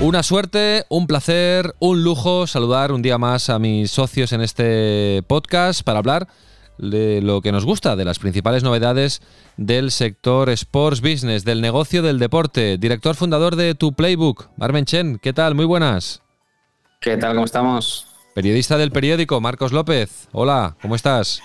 Una suerte, un placer, un lujo saludar un día más a mis socios en este podcast para hablar de lo que nos gusta, de las principales novedades del sector sports business, del negocio del deporte. Director fundador de Tu Playbook, Marmen Chen, ¿qué tal? Muy buenas. ¿Qué tal? ¿Cómo estamos? Periodista del periódico, Marcos López. Hola, ¿cómo estás?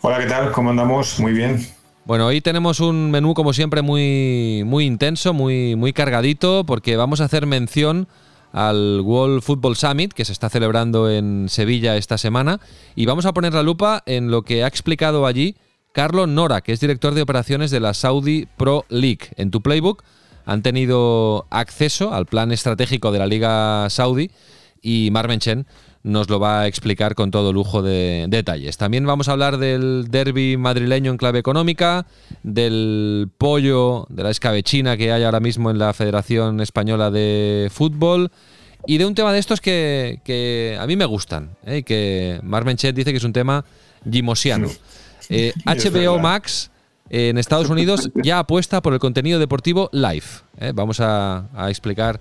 Hola, ¿qué tal? ¿Cómo andamos? Muy bien. Bueno, hoy tenemos un menú como siempre muy, muy intenso, muy, muy cargadito, porque vamos a hacer mención al World Football Summit que se está celebrando en Sevilla esta semana y vamos a poner la lupa en lo que ha explicado allí Carlos Nora, que es director de operaciones de la Saudi Pro League. En tu playbook han tenido acceso al plan estratégico de la Liga Saudi y Marmen Chen nos lo va a explicar con todo lujo de detalles. También vamos a hablar del derby madrileño en clave económica, del pollo, de la escabechina que hay ahora mismo en la Federación Española de Fútbol y de un tema de estos que, a mí me gustan, ¿eh? que Marmenchet dice que es un tema gimosiano. Eh, HBO Max en Estados Unidos ya apuesta por el contenido deportivo live. ¿eh? Vamos a, explicar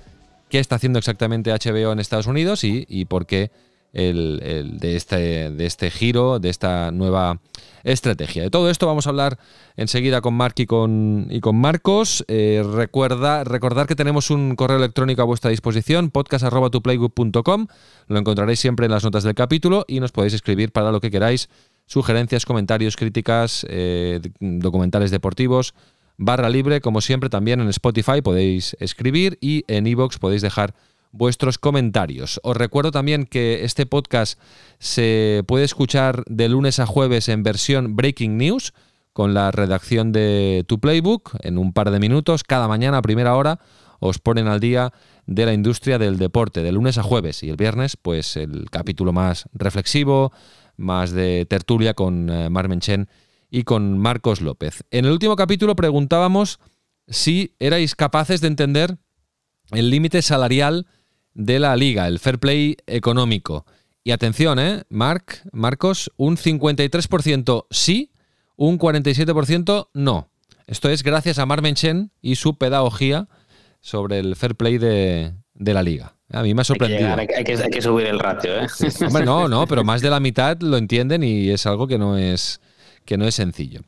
qué está haciendo exactamente HBO en Estados Unidos y, y por qué el, de, este, de este giro, de esta nueva estrategia. De todo esto vamos a hablar enseguida con Mark y con, y con Marcos. Eh, recuerda, recordar que tenemos un correo electrónico a vuestra disposición, podcast.tuplaybook.com. Lo encontraréis siempre en las notas del capítulo y nos podéis escribir para lo que queráis, sugerencias, comentarios, críticas, eh, documentales deportivos. Barra libre, como siempre, también en Spotify podéis escribir y en iVoox podéis dejar vuestros comentarios. Os recuerdo también que este podcast se puede escuchar de lunes a jueves en versión Breaking News con la redacción de Tu Playbook en un par de minutos. Cada mañana a primera hora os ponen al día de la industria del deporte, de lunes a jueves. Y el viernes, pues el capítulo más reflexivo, más de tertulia con eh, Marmen Chen y con Marcos López. En el último capítulo preguntábamos si erais capaces de entender el límite salarial de la liga, el fair play económico. Y atención, ¿eh? Marc, Marcos, un 53% sí, un 47% no. Esto es gracias a Marmen Chen y su pedagogía sobre el fair play de, la liga. A mí me ha sorprendido. Hay que, subir el ratio, ¿eh? Hombre, no, no, pero más de la mitad lo entienden y es algo que no es, que no es sencillo.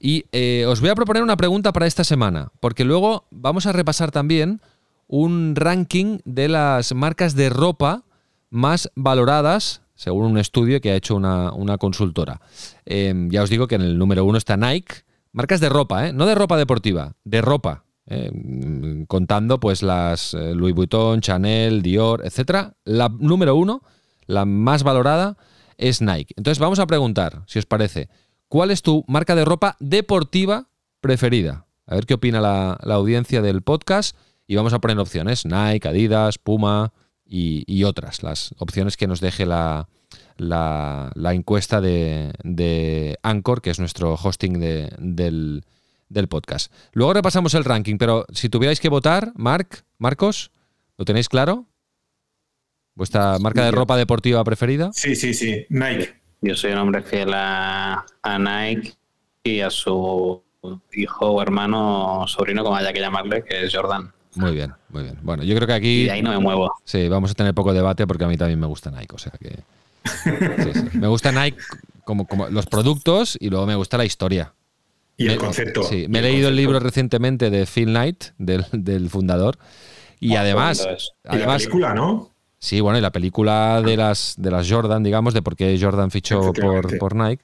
Y eh, os voy a proponer una pregunta para esta semana, porque luego vamos a repasar también un ranking de las marcas de ropa más valoradas, según un estudio que ha hecho una, consultora. Em, ya os digo que en el número uno está Nike. Marcas de ropa, ¿eh? no de ropa deportiva, de ropa. Em, contando pues las eh, Louis Vuitton, Chanel, Dior, etc. La número uno, la más valorada, es Nike. Entonces vamos a preguntar, si os parece, ¿cuál es tu marca de ropa deportiva preferida? A ver qué opina la, la audiencia del podcast y vamos a poner opciones, Nike, Adidas, Puma y, otras, las opciones que nos deje la, la, encuesta de, de, Anchor, que es nuestro hosting del, del, podcast. Luego repasamos el ranking, pero si tuvierais que votar, Marc, Marcos, ¿lo tenéis claro? ¿Vuestra marca de ropa deportiva preferida? Sí, sí, sí, Nike. Yo soy un hombre fiel a, a Nike y a su hijo o hermano o sobrino, como haya que llamarle, que es Jordan. Muy bien, muy bien. Bueno, yo creo que aquí. Y ahí no me muevo. Sí, vamos a tener poco debate porque a mí también me gusta Nike. O sea que. Me gusta Nike como, como los productos y luego me gusta la historia. Y el concepto. Sí, me he leído el libro recientemente de Phil Knight, del, fundador. Y ah, además. Y la película, ¿no? Sí, bueno, y la película de las, de las Jordan, digamos, de por qué Jordan fichó por, por Nike.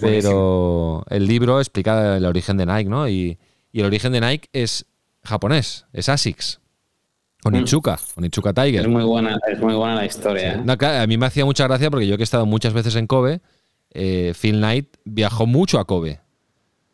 pero el libro explica el origen de Nike, ¿no? Y, y el origen de Nike es japonés, es ASICS. Onichuka, mm. Onichuka Tiger. Es muy buena, es muy buena la historia. ¿eh? a mí me hacía mucha gracia porque yo que he estado muchas veces en Kobe, eh, Phil Knight viajó mucho a Kobe.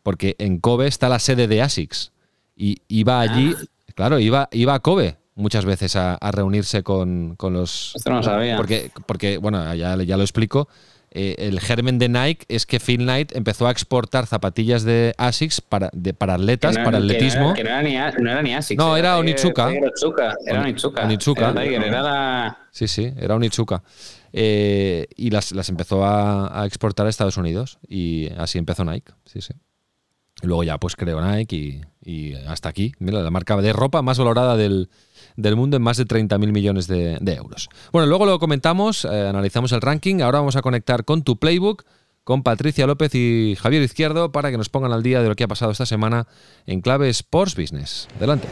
Porque en Kobe está la sede de ASICS. Y iba allí, ah. claro, iba, iba a Kobe muchas veces a, reunirse con, los... Esto no sabía. Porque, porque bueno, ya, ya lo explico. Eh, el germen de Nike es que Phil Knight empezó a exportar zapatillas de ASICS para, de, para atletas, para atletismo. Que no, era, ni, no era ni ASICS. No, era, Onitsuka. Era Onitsuka. Onitsuka. Era, la... Sí, sí, era Onitsuka. Eh, y las, las empezó a, a, exportar a Estados Unidos y así empezó Nike. Sí, sí. Luego ya pues creó Nike y, hasta aquí. Mira, la marca de ropa más valorada del, mundo en más de 30.000 millones de, euros. Bueno, luego lo comentamos, eh, analizamos el ranking. Ahora vamos a conectar con tu playbook, con Patricia López y Javier Izquierdo para que nos pongan al día de lo que ha pasado esta semana en clave Sports Business. Adelante.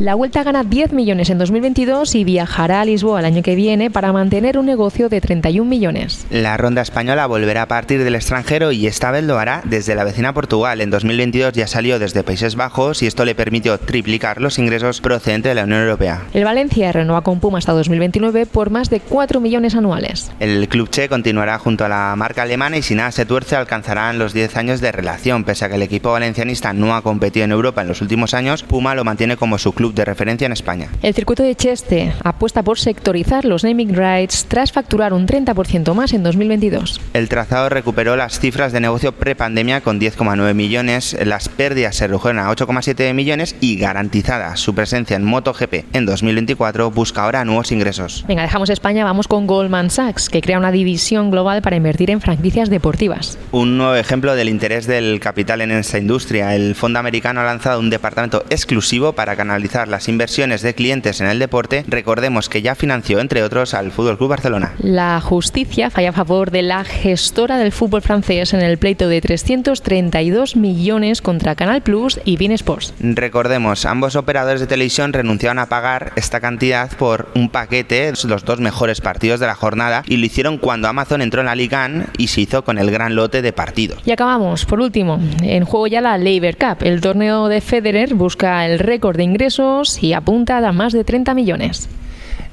La Vuelta gana 10 millones en 2022 y viajará a Lisboa el año que viene para mantener un negocio de 31 millones. La ronda española volverá a partir del extranjero y esta vez lo hará desde la vecina Portugal. En 2022 ya salió desde Países Bajos y esto le permitió triplicar los ingresos procedentes de la Unión Europea. El Valencia renueva con Puma hasta 2029 por más de 4 millones anuales. El Club Che continuará junto a la marca alemana y si nada se tuerce alcanzarán los 10 años de relación. Pese a que el equipo valencianista no ha competido en Europa en los últimos años, Puma lo mantiene como su club de referencia en España. El circuito de Cheste apuesta por sectorizar los naming rights tras facturar un 30% más en 2022. El trazado recuperó las cifras de negocio prepandemia con 10,9 millones, las pérdidas se redujeron a 8,7 millones y garantizada su presencia en MotoGP en 2024 busca ahora nuevos ingresos. Venga, dejamos España, vamos con Goldman Sachs, que crea una división global para invertir en franquicias deportivas. Un nuevo ejemplo del interés del capital en esta industria. El fondo americano ha lanzado un departamento exclusivo para canalizar las inversiones de clientes en el deporte, recordemos que ya financió, entre otros, al Fútbol Club Barcelona. La justicia falla a favor de la gestora del fútbol francés en el pleito de 332 millones contra Canal Plus y Bein Sports. Recordemos, ambos operadores de televisión renunciaron a pagar esta cantidad por un paquete, los dos mejores partidos de la jornada, y lo hicieron cuando Amazon entró en la Liga y se hizo con el gran lote de partidos. Y acabamos, por último, en juego ya la Labor Cup. El torneo de Federer busca el récord de ingresos y apunta a más de 30 millones.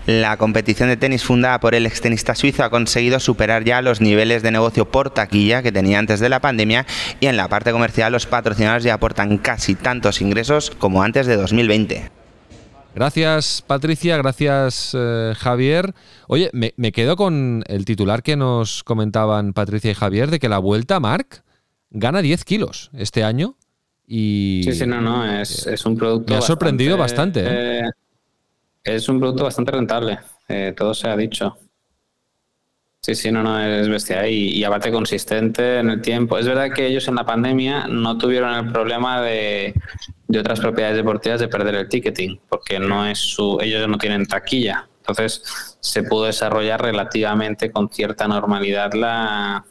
La competición de tenis fundada por el extenista suizo ha conseguido superar ya los niveles de negocio por taquilla que tenía antes de la pandemia y en la parte comercial los patrocinadores ya aportan casi tantos ingresos como antes de 2020. Gracias Patricia, gracias eh, Javier. Oye, me, me, quedo con el titular que nos comentaban Patricia y Javier de que la vuelta, Marc, gana 10 kilos este año y sí, sí, no, no, es, es un producto. Me ha sorprendido bastante. ¿eh? Eh, es un producto bastante rentable, eh, todo se ha dicho. Sí, sí, no, no, es bestia y, y, aparte consistente en el tiempo. Es verdad que ellos en la pandemia no tuvieron el problema de, de otras propiedades deportivas de perder el ticketing, porque no es su, ellos no tienen taquilla. Entonces se pudo desarrollar relativamente con cierta normalidad la,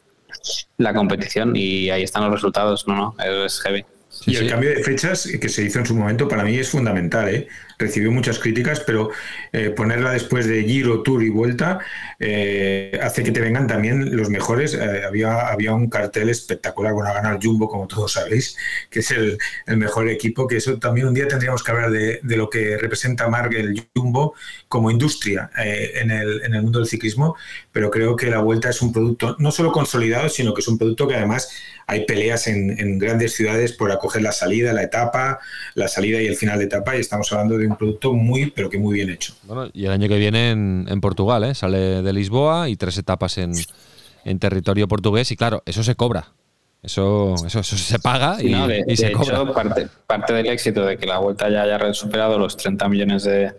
la competición y ahí están los resultados. No, no, es heavy y el cambio de fechas que se hizo en su momento para mí es fundamental. ¿eh? Recibió muchas críticas, pero eh, ponerla después de Giro, Tour y Vuelta eh, hace que te vengan también los mejores. había, había un cartel espectacular, bueno, a ganar Jumbo, como todos sabéis, que es el, mejor equipo, que eso también un día tendríamos que hablar de, lo que representa Mark el Jumbo como industria en el, en el mundo del ciclismo, pero creo que la Vuelta es un producto no solo consolidado, sino que es un producto que además hay peleas en, grandes ciudades por acoger la salida, la etapa, la salida y el final de etapa, y estamos hablando de un producto muy, pero que muy bien hecho. Bueno, y el año que viene en, Portugal, ¿eh? sale de Lisboa y tres etapas en, territorio portugués, y claro, eso se cobra. Eso, eso, se paga y, se cobra. Parte, parte del éxito de que la vuelta ya haya superado los 30 millones de,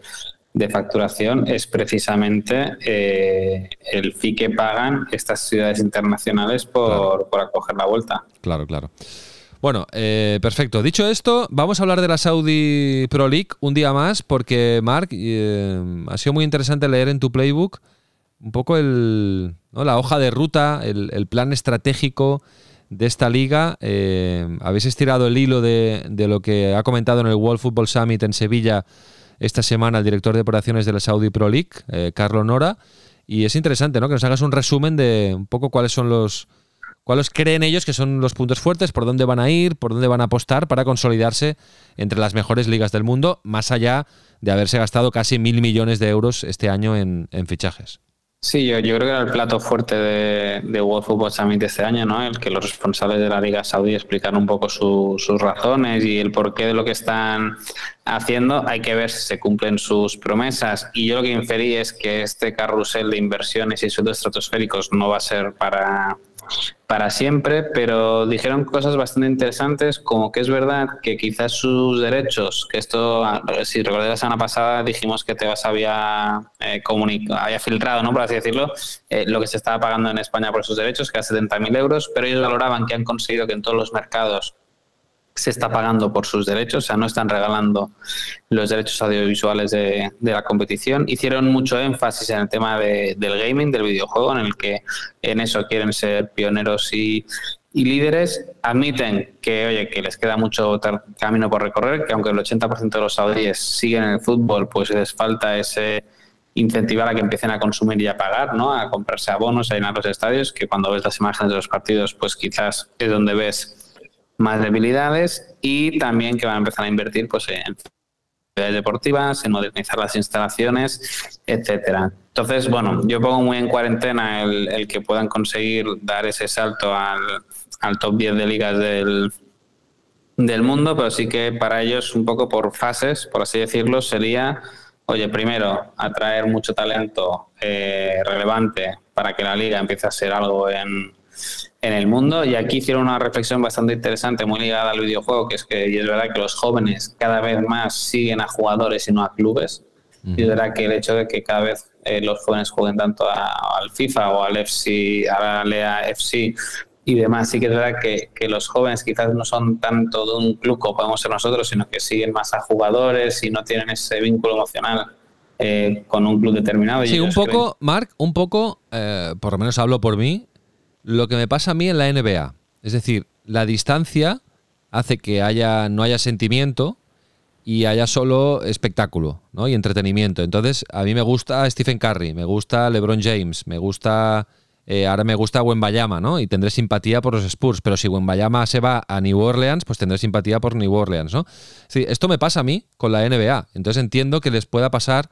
de facturación es precisamente eh, el fee que pagan estas ciudades internacionales por, acoger la vuelta. Claro, claro. Bueno, eh, perfecto. Dicho esto, vamos a hablar de la Saudi Pro League un día más, porque, Mark, eh, ha sido muy interesante leer en tu playbook un poco el, la hoja de ruta, el, plan estratégico de esta liga. habéis estirado el hilo de, de, lo que ha comentado en el World Football Summit en Sevilla esta semana el director de operaciones de la Saudi Pro League, eh, Carlos Nora, y es interesante ¿no? que nos hagas un resumen de un poco cuáles son los cuáles creen ellos que son los puntos fuertes, por dónde van a ir, por dónde van a apostar para consolidarse entre las mejores ligas del mundo, más allá de haberse gastado casi mil millones de euros este año en, fichajes. Sí, yo, yo creo que era el plato fuerte de, de World Football Summit este año, ¿no? El que los responsables de la Liga Saudí explicaron un poco sus razones y el porqué de lo que están haciendo. Hay que ver si se cumplen sus promesas. Y yo lo que inferí es que este carrusel de inversiones y sueldos estratosféricos no va a ser para para siempre, pero dijeron cosas bastante interesantes, como que es verdad que quizás sus derechos, que esto, si recordáis la semana pasada, dijimos que Tebas había, eh, había filtrado, ¿no? por así decirlo, eh, lo que se estaba pagando en España por sus derechos, que era 70.000 euros, pero ellos valoraban que han conseguido que en todos los mercados se está pagando por sus derechos, o sea, no están regalando los derechos audiovisuales de, la competición. Hicieron mucho énfasis en el tema del gaming, del videojuego, en el que en eso quieren ser pioneros y, líderes. Admiten que, oye, que les queda mucho camino por recorrer, que aunque el 80% de los saudíes siguen en el fútbol, pues les falta ese incentivar a que empiecen a consumir y a pagar, ¿no? A comprarse abonos, a llenar los estadios, que cuando ves las imágenes de los partidos, pues quizás es donde ves más debilidades y también que van a empezar a invertir pues, en deportivas, en modernizar las instalaciones, etcétera. Entonces, bueno, yo pongo muy en cuarentena el, que puedan conseguir dar ese salto al, top 10 de ligas del, del mundo, pero sí que para ellos, un poco por fases, por así decirlo, sería, oye, primero, atraer mucho talento eh, relevante para que la liga empiece a ser algo en, en el mundo. Y aquí hicieron una reflexión bastante interesante, muy ligada al videojuego, que es que y es verdad que los jóvenes cada vez más siguen a jugadores y no a clubes. Y es verdad que el hecho de que cada vez eh, los jóvenes jueguen tanto al FIFA o al FC, a la Lea FC y demás, sí que es verdad que, que, los jóvenes quizás no son tanto de un club como podemos ser nosotros, sino que siguen más a jugadores y no tienen ese vínculo emocional eh, con un club determinado. Sí, un poco, Marc, un poco, eh, por lo menos hablo por mí, lo que me pasa a mí en la NBA. Es decir, la distancia hace que haya, no haya sentimiento y haya solo espectáculo ¿no? y entretenimiento. Entonces, a mí me gusta Stephen Curry, me gusta LeBron James, me gusta. Eh, ahora me gusta Wembayama, ¿no? Y tendré simpatía por los Spurs. Pero si Wembayama se va a New Orleans, pues tendré simpatía por New Orleans, ¿no? Sí, esto me pasa a mí con la NBA. Entonces entiendo que les pueda pasar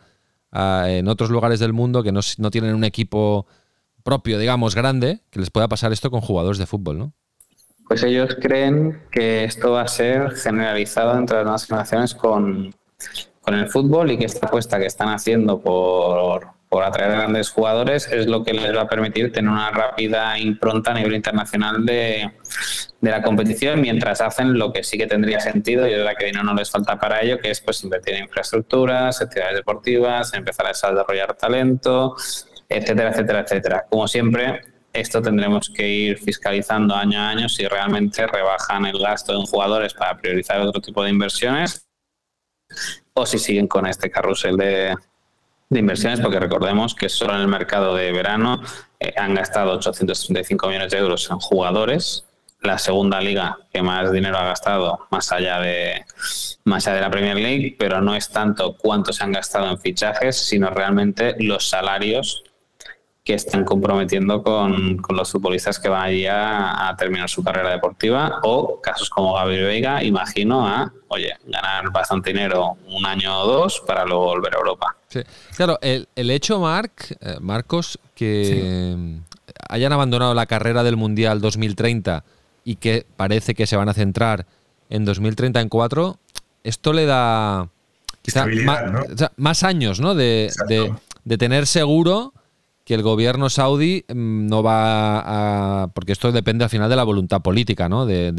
en otros lugares del mundo que no, no tienen un equipo propio, digamos, grande, que les pueda pasar esto con jugadores de fútbol, ¿no? Pues ellos creen que esto va a ser generalizado entre las nuevas generaciones con, con el fútbol y que esta apuesta que están haciendo por, por atraer grandes jugadores es lo que les va a permitir tener una rápida impronta a nivel internacional de, de, la competición mientras hacen lo que sí que tendría sentido y es verdad que dinero no les falta para ello, que es pues invertir en infraestructuras, actividades deportivas, empezar a desarrollar talento, etcétera, etcétera, etcétera. Como siempre, esto tendremos que ir fiscalizando año a año si realmente rebajan el gasto en jugadores para priorizar otro tipo de inversiones o si siguen con este carrusel de, inversiones, porque recordemos que solo en el mercado de verano eh, han gastado 835 millones de euros en jugadores, la segunda liga que más dinero ha gastado más allá de más allá de la Premier League, pero no es tanto cuánto se han gastado en fichajes, sino realmente los salarios que están comprometiendo con, los futbolistas que van allí a, terminar su carrera deportiva o casos como Gabriel Veiga, imagino, a, oye, ganar bastante dinero un año o dos para luego volver a Europa. Sí. Claro, el, hecho, Marc, eh, Marcos, que hayan abandonado la carrera del Mundial 2030 y que parece que se van a centrar en 2034, esto le da quizá más, años ¿no? de, de tener seguro que el gobierno saudí mm, no va a... porque esto depende al final de la voluntad política, ¿no? De,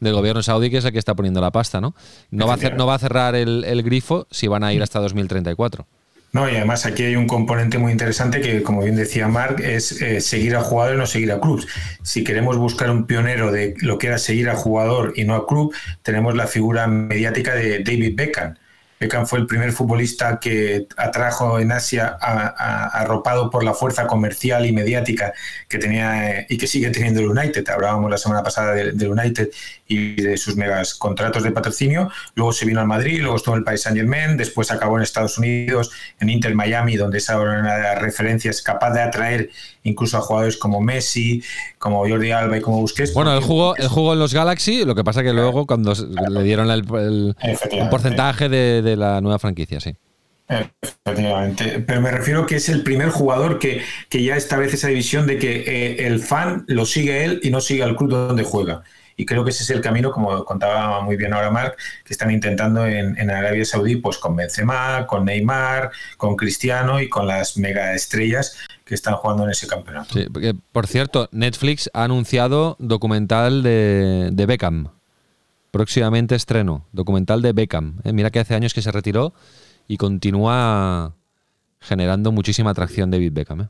del gobierno saudí, que es el que está poniendo la pasta, ¿no? No va a, no va a cerrar el, grifo si van a ir hasta 2034. No, y además aquí hay un componente muy interesante que, como bien decía Mark, es eh, seguir a jugador y no seguir a clubs. Si queremos buscar un pionero de lo que era seguir a jugador y no a club, tenemos la figura mediática de David Beckham Beckham fue el primer futbolista que atrajo en Asia arropado por la fuerza comercial y mediática que tenía eh, y que sigue teniendo el United. Hablábamos la semana pasada del, United y de sus megas contratos de patrocinio. Luego se vino al Madrid, luego estuvo en el país Saint Germain, después acabó en Estados Unidos, en Inter Miami, donde esa una de las referencias capaz de atraer incluso a jugadores como Messi, como Jordi Alba y como Busquets. Bueno, él jugó, él jugó en los Galaxy, lo que pasa que luego cuando le dieron el, porcentaje de, la nueva franquicia, sí. Efectivamente, pero me refiero que es el primer jugador que, que ya establece esa división de que eh, el fan lo sigue él y no sigue al club donde juega. Y creo que ese es el camino, como contaba muy bien ahora Marc, que están intentando en, en, Arabia Saudí, pues con Benzema, con Neymar, con Cristiano y con las mega estrellas que están jugando en ese campeonato. Sí, porque, por cierto, Netflix ha anunciado documental de, de Beckham. Próximamente estreno, documental de Beckham. Eh, mira que hace años que se retiró y continúa generando muchísima atracción David Beckham. ¿eh?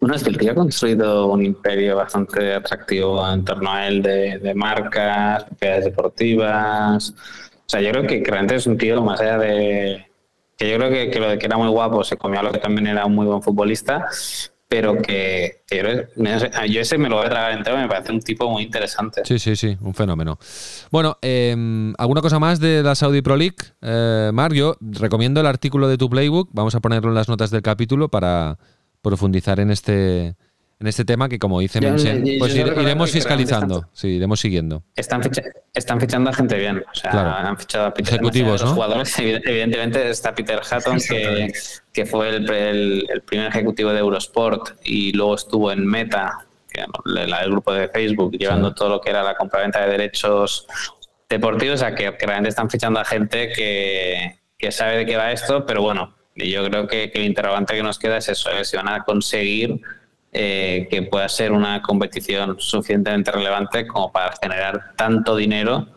Bueno, es que el tío ha construido un imperio bastante atractivo en torno a él de, de marcas, propiedades deportivas. O sea, yo creo que realmente es un tío más allá de. Que yo creo que, que lo de que era muy guapo se comió a lo que también era un muy buen futbolista, pero que, que, yo ese me lo voy a tragar entero, me parece un tipo muy interesante. Sí, sí, sí, un fenómeno. Bueno, eh, ¿alguna cosa más de la Saudi Pro League? Eh, Mario, recomiendo el artículo de tu Playbook, vamos a ponerlo en las notas del capítulo para profundizar en este en este tema que como dice Mensen, pues ir, iremos fiscalizando, están, sí, iremos siguiendo. Están, ficha, están fichando a gente bien, o sea, claro. han fichado a Peter, ejecutivos, los ¿no? jugadores, evidentemente está Peter Hatton que, que fue el, el, el, primer ejecutivo de Eurosport y luego estuvo en Meta, que, el grupo de Facebook, llevando sí. todo lo que era la compraventa de derechos deportivos, o sea, que, que realmente están fichando a gente que, que sabe de qué va esto, pero bueno, yo creo que, que el interrogante que nos queda es eso, es si van a conseguir eh, que pueda ser una competición suficientemente relevante como para generar tanto dinero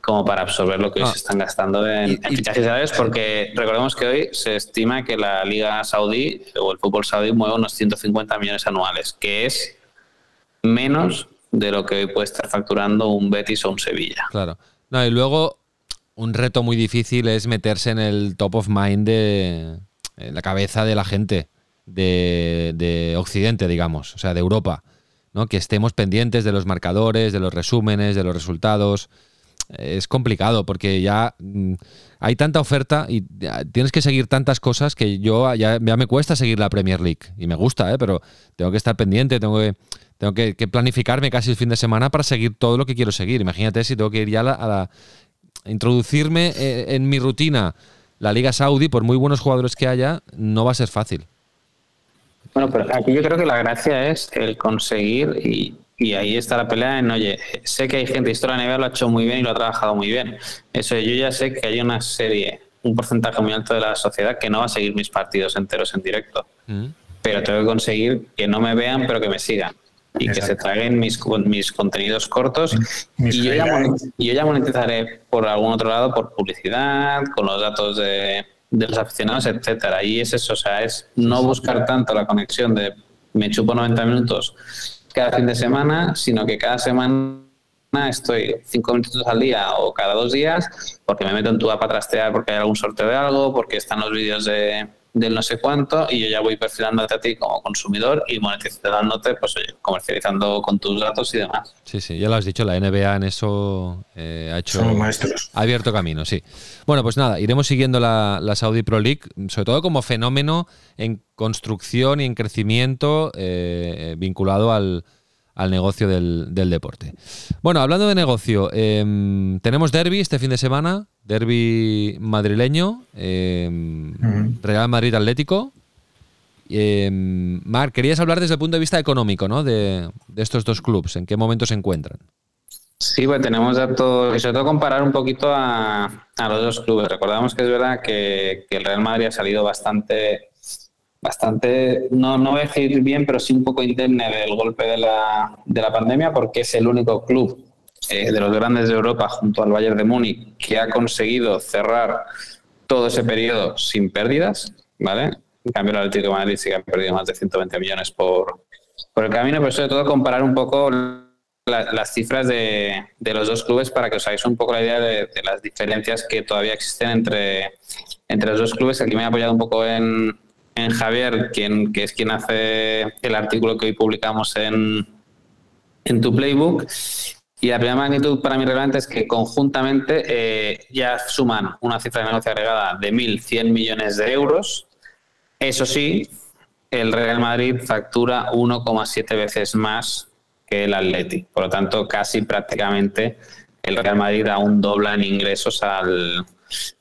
como para absorber lo que hoy ah. se están gastando en, en fichajes porque recordemos que hoy se estima que la Liga Saudí o el fútbol saudí mueve unos 150 millones anuales, que es menos de lo que hoy puede estar facturando un Betis o un Sevilla. Claro. No, y luego un reto muy difícil es meterse en el top of mind de en la cabeza de la gente de, de, Occidente, digamos, o sea, de Europa, ¿no? Que estemos pendientes de los marcadores, de los resúmenes, de los resultados. Es complicado porque ya mm, hay tanta oferta y tienes que seguir tantas cosas que yo ya, ya me cuesta seguir la Premier League y me gusta, ¿eh? pero tengo que estar pendiente, tengo que tengo que, planificarme casi el fin de semana para seguir todo lo que quiero seguir. Imagínate si tengo que ir ya a a la introducirme eh, en mi rutina la Liga Saudí, por muy buenos jugadores que haya, no va a ser fácil. Bueno, pero aquí yo creo que la gracia es el conseguir, y, y ahí está la pelea en, oye, sé que hay gente, Historia NBA lo ha hecho muy bien y lo ha trabajado muy bien. Eso yo ya sé que hay una serie, un porcentaje muy alto de la sociedad que no va a seguir mis partidos enteros en directo. Mm. Pero tengo que conseguir que no me vean, pero que me sigan y Exacto. que se traguen mis, mis contenidos cortos mis y, yo ya, y yo ya monetizaré por algún otro lado por publicidad, con los datos de, de los aficionados, etcétera. Y es eso, o sea, es no buscar tanto la conexión de me chupo 90 minutos cada fin de semana, sino que cada semana estoy cinco minutos al día o cada dos días porque me meto en tu app a trastear porque hay algún sorteo de algo, porque están los vídeos de del no sé cuánto y yo ya voy perfilándote a ti como consumidor y monetizándote, pues oye, comercializando con tus datos y demás. Sí, sí, ya lo has dicho, la NBA en eso eh, ha hecho... Son maestros. Ha abierto camino, sí. Bueno, pues nada, iremos siguiendo la, la, Saudi Pro League, sobre todo como fenómeno en construcción y en crecimiento eh, vinculado al, al negocio del, del, deporte. Bueno, hablando de negocio, eh, tenemos derby este fin de semana, derby madrileño, eh, uh -huh. Real Madrid Atlético. Eh, Marc, querías hablar desde el punto de vista económico, ¿no? De, de, estos dos clubes, ¿en qué momento se encuentran? Sí, pues tenemos datos, y sobre todo comparar un poquito a, a los dos clubes. Recordamos que es verdad que, que, el Real Madrid ha salido bastante, bastante, no, no voy a decir bien, pero sí un poco indemne del golpe de la, de la pandemia, porque es el único club eh, de los grandes de Europa junto al Bayern de Múnich que ha conseguido cerrar todo ese periodo sin pérdidas, ¿vale? En cambio, el Atlético de Madrid sí que ha perdido más de 120 millones por, por el camino, pero sobre todo comparar un poco la, las cifras de, de, los dos clubes para que os hagáis un poco la idea de, de, las diferencias que todavía existen entre, entre los dos clubes. Aquí me he apoyado un poco en, en Javier, quien, que es quien hace el artículo que hoy publicamos en, en tu playbook. Y la primera magnitud para mí relevante es que conjuntamente eh, ya suman una cifra de negocio agregada de 1.100 millones de euros. Eso sí, el Real Madrid factura 1,7 veces más que el Atleti. Por lo tanto, casi prácticamente el Real Madrid aún dobla en ingresos al,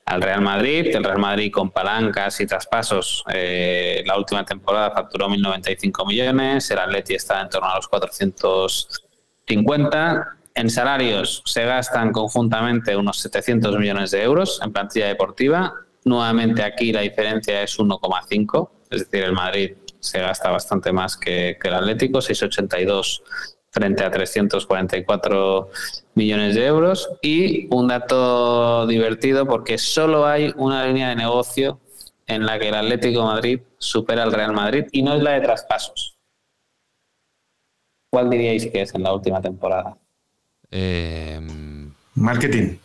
al Real Madrid. El Real Madrid con palancas y traspasos eh, la última temporada facturó 1.095 millones, el Atleti está en torno a los 450. En salarios se gastan conjuntamente unos 700 millones de euros en plantilla deportiva. Nuevamente aquí la diferencia es 1,5, es decir, el Madrid se gasta bastante más que, que el Atlético, 682 frente a 344 millones de euros. Y un dato divertido porque solo hay una línea de negocio en la que el Atlético de Madrid supera al Real Madrid y no es la de traspasos. ¿Cuál diríais que es en la última temporada? Eh, Marketing.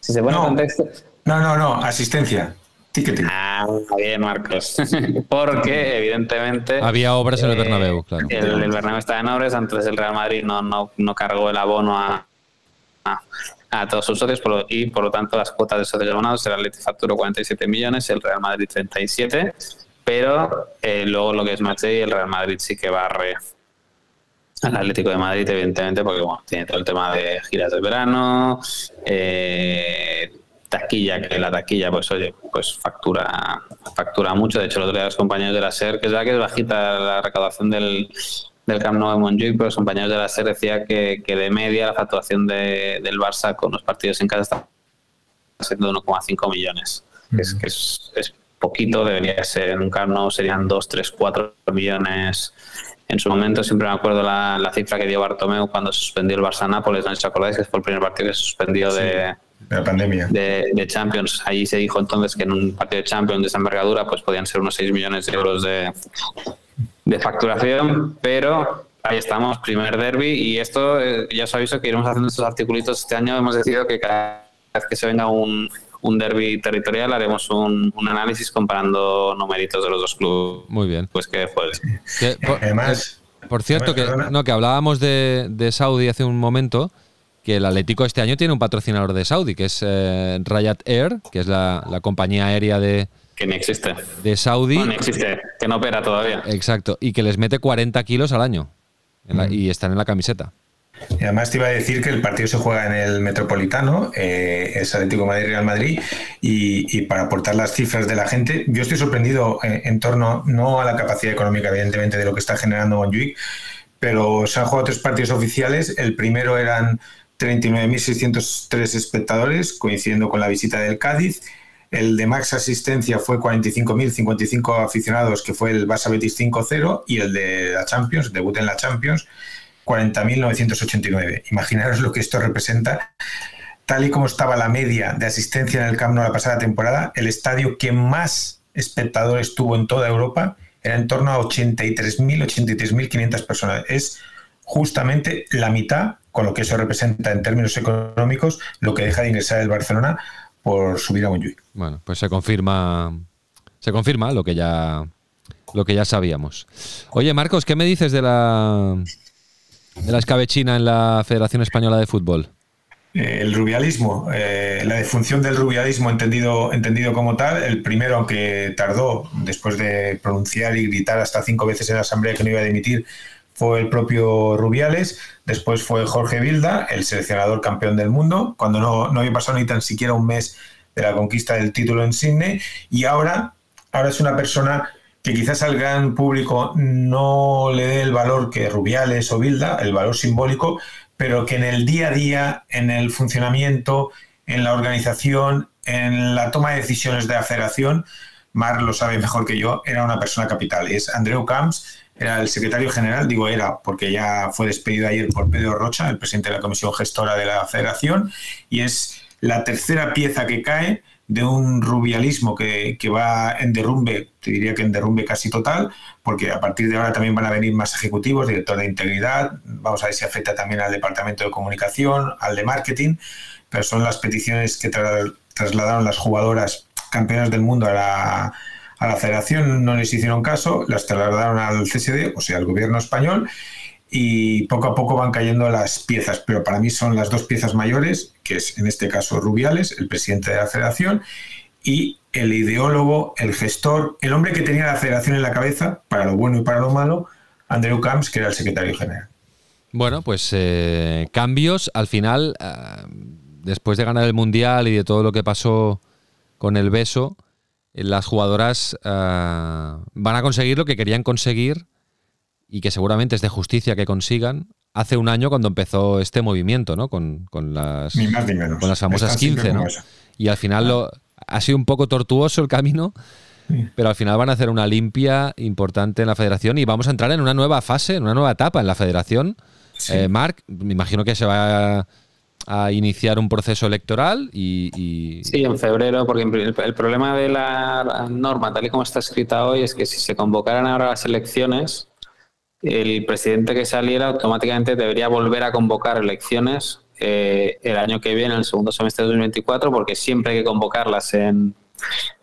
Si se pone No. en contexto. No, no, no, asistencia. Ticketing. Ah, bien, Marcos. Porque, evidentemente. había obras en el eh, Bernabéu, claro. El, el Bernabéu está en obras, antes el Real Madrid no, no, no cargó el abono a, a, a todos sus socios por lo- y por lo tanto las cuotas de socios abonados, el Atleti facturó 47 millones, el Real Madrid 37, pero eh, luego lo que es match el Real Madrid sí que barre al Atlético de Madrid, evidentemente, porque bueno, tiene todo el tema de giras del verano, eh, taquilla, que la taquilla, pues oye, pues factura, factura mucho. De hecho, el otro día los compañeros de la SER, que es verdad que es bajita la recaudación del, del Camp Nou de Montjuic, pero los compañeros de la SER decía que, que de media la facturación de- del Barça con los partidos en casa está siendo 1,5 millones. que Es que es, es poquito, debería ser en un Camp Nou serían 2, 3, 4 millones en su momento siempre me acuerdo la, la cifra que dio Bartomeu cuando se suspendió el Barça-Nápoles, no sé si os acordáis, que fue el primer partido que se suspendió de, De la pandemia. de, de Champions. Allí se dijo entonces que en un partido de Champions de esa envergadura pues podían ser unos 6 millones de euros de, de facturación, pero ahí estamos, primer derby y esto eh, ya os aviso que iremos haciendo estos articulitos este año, hemos decidido que cada vez que se venga un, un derby territorial haremos un, un análisis comparando numeritos de los dos clubes Muy bien. pues que por, Además, por cierto, que, no, que hablábamos de, de Saudi hace un momento, que el Atlético este año tiene un patrocinador de Saudi, que es eh, Rayat Air, que es la, la compañía aérea de, que ni existe. de Saudi. No, ni existe, que no opera todavía. Exacto, y que les mete 40 kilos al año. en la- y están en la camiseta. Y además te iba a decir que el partido se juega en el Metropolitano, eh, es Atlético Madrid Real Madrid, y, y para aportar las cifras de la gente, yo estoy sorprendido eh, en torno, no a la capacidad económica, evidentemente, de lo que está generando Montjuic, pero se han jugado tres partidos oficiales. El primero eran 39.603 espectadores, coincidiendo con la visita del Cádiz. El de max asistencia fue 45.055 aficionados, que fue el Barça Betis 5-0, y el de la Champions, debut en la Champions, 40.989. Imaginaros lo que esto representa. Tal y como estaba la media de asistencia en el Camp Nou la pasada temporada, el estadio que más espectadores tuvo en toda Europa era en torno a 83.000, 83.500 personas. Es justamente la mitad, con lo que eso representa en términos económicos, lo que deja de ingresar el Barcelona por subir a Montjuic. Bueno, pues se confirma, se confirma lo que ya, lo que ya sabíamos. Oye, Marcos, ¿qué me dices de la, de la escabechina en la Federación Española de Fútbol? Eh, el rubialismo, eh, la defunción del rubialismo entendido, entendido como tal, el primero, aunque tardó, después de pronunciar y gritar hasta cinco veces en la Asamblea que no iba a dimitir, fue el propio Rubiales, después fue Jorge Vilda, el seleccionador campeón del mundo, cuando no, no había pasado ni tan siquiera un mes de la conquista del título en Sydney, y ahora, ahora es una persona que quizás al gran público no le dé el valor que Rubiales o Vilda, el valor simbólico, pero que en el día a día, en el funcionamiento, en la organización, en la toma de decisiones de la federación, Mar lo sabe mejor que yo, era una persona capital. Es Andreu Camps, era el secretario general, digo era porque ya fue despedido ayer por Pedro Rocha, el presidente de la comisión gestora de la federación, y es la tercera pieza que cae de un rubialismo que, que, va en derrumbe, te diría que en derrumbe casi total, porque a partir de ahora también van a venir más ejecutivos, director de integridad, vamos a ver si afecta también al departamento de comunicación, al de marketing, pero son las peticiones que tra trasladaron las jugadoras campeonas del mundo a la, a la federación, no les hicieron caso, las trasladaron al CSD, o sea, al gobierno español, y poco a poco van cayendo las piezas, pero para mí son las dos piezas mayores, que es en este caso Rubiales, el presidente de la federación, y el ideólogo, el gestor, el hombre que tenía la federación en la cabeza, para lo bueno y para lo malo, Andreu Camps, que era el secretario general. Bueno, pues eh, cambios al final. Eh, después de ganar el Mundial y de todo lo que pasó con el beso, las jugadoras ah, van a conseguir lo que querían conseguir y que seguramente es de justicia que consigan hace un año cuando empezó este movimiento, ¿no? Con, las, Con las famosas 15, ¿no? Y al final lo, ha sido un poco tortuoso el camino, pero al final van a hacer una limpia importante en la federación y vamos a entrar en una nueva fase, en una nueva etapa en la federación. Eh, Marc, me imagino que se va a, iniciar un proceso electoral y, Sí, en febrero, porque el, problema de la norma, tal y como está escrita hoy, es que si se convocaran ahora las elecciones, el presidente que saliera automáticamente debería volver a convocar elecciones eh, el año que viene, el segundo semestre de 2024, porque siempre hay que convocarlas en,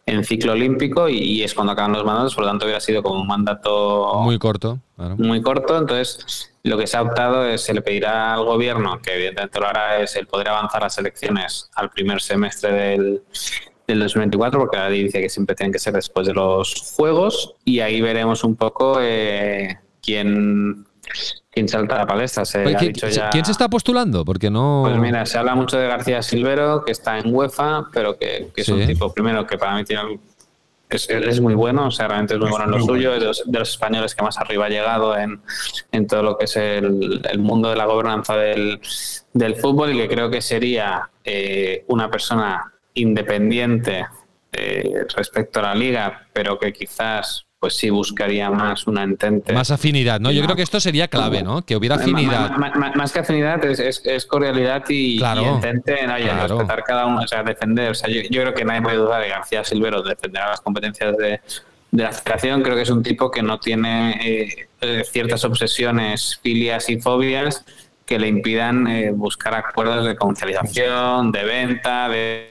en ciclo olímpico y, es cuando acaban los mandatos, por lo tanto hubiera sido como un mandato muy corto. Muy corto, entonces lo que se ha optado es, se le pedirá al gobierno, que evidentemente lo hará, es el poder avanzar las elecciones al primer semestre del, del 2024, porque la ley dice que siempre tienen que ser después de los Juegos, y ahí veremos un poco eh, quién quién salta a la palestra. Se ha ¿quién, dicho ya... ¿Quién se está postulando? Porque no. Pues mira, se habla mucho de García Silvero, que está en UEFA, pero que, es un tipo, primero, que para mí tiene. Es, es, muy bueno, o sea, realmente es muy bueno en lo suyo, es de los, de los, españoles que más arriba ha llegado en, en todo lo que es el, el mundo de la gobernanza del, del, fútbol y que creo que sería eh, una persona independiente eh, respecto a la liga, pero que quizás pues sí buscaría más una entente. Más afinidad, ¿no? Yo creo que esto sería clave, ¿no? Que hubiera afinidad. Más, que afinidad es, cordialidad y, entente en respetar cada uno, o sea, defender. O sea, yo, creo que nadie puede dudar de García Silvero defender las competencias de, la federación. Creo que es un tipo que no tiene eh, eh, ciertas obsesiones, filias y fobias que le impidan eh, buscar acuerdos de comercialización, de venta, de,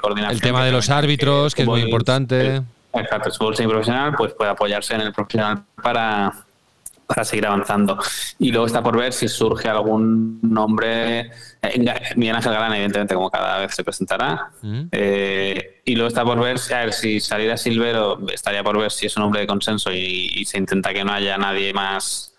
coordinación. El tema de los árbitros, que, es muy importante. Exacto, fútbol profesional pues puede apoyarse en el profesional para, para seguir avanzando. Y luego está por ver si surge algún nombre. Eh, Miguel Ángel Galán, evidentemente, como cada vez se presentará. Mm. Eh, y luego está por ver si, a ver, si saliera Silvero, estaría por ver si es un hombre de consenso y, se intenta que no haya nadie más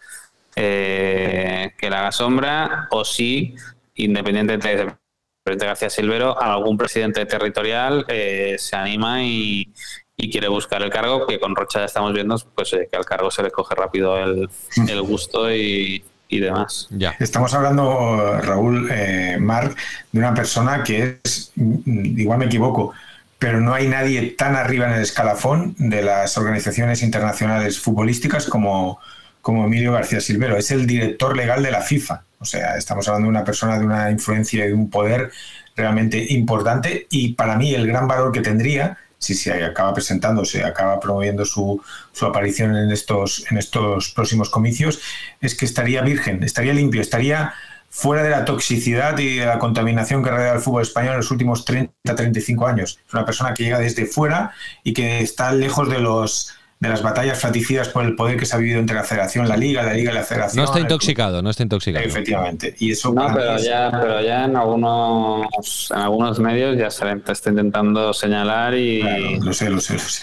eh, que le haga sombra, o si, independientemente de presidente García Silvero, algún presidente territorial se anima y, y quiere buscar el cargo, que con Rocha ya estamos viendo pues, eh, que al cargo se le coge rápido el, el gusto y, y, demás. Ya. Estamos hablando, Raúl, eh, Marc, de una persona que es, mm, igual me equivoco, pero no hay nadie tan arriba en el escalafón de las organizaciones internacionales futbolísticas como, como Emilio García Silvero. Es el director legal de la FIFA. O sea, estamos hablando de una persona de una influencia y de un poder realmente importante y para mí el gran valor que tendría si se acaba presentándose, acaba promoviendo su, su, aparición en estos, en estos próximos comicios, es que estaría virgen, estaría limpio, estaría fuera de la toxicidad y de la contaminación que rodea el fútbol español en los últimos 30, 35 años. Es una persona que llega desde fuera y que está lejos de los de las batallas fratricidas por el poder que se ha vivido entre la Federación, la Liga, la Liga y la Federación. No está intoxicado, no está intoxicado. Efectivamente. Y eso no, pero ya, pero ya en algunos, en algunos medios ya se está intentando señalar y,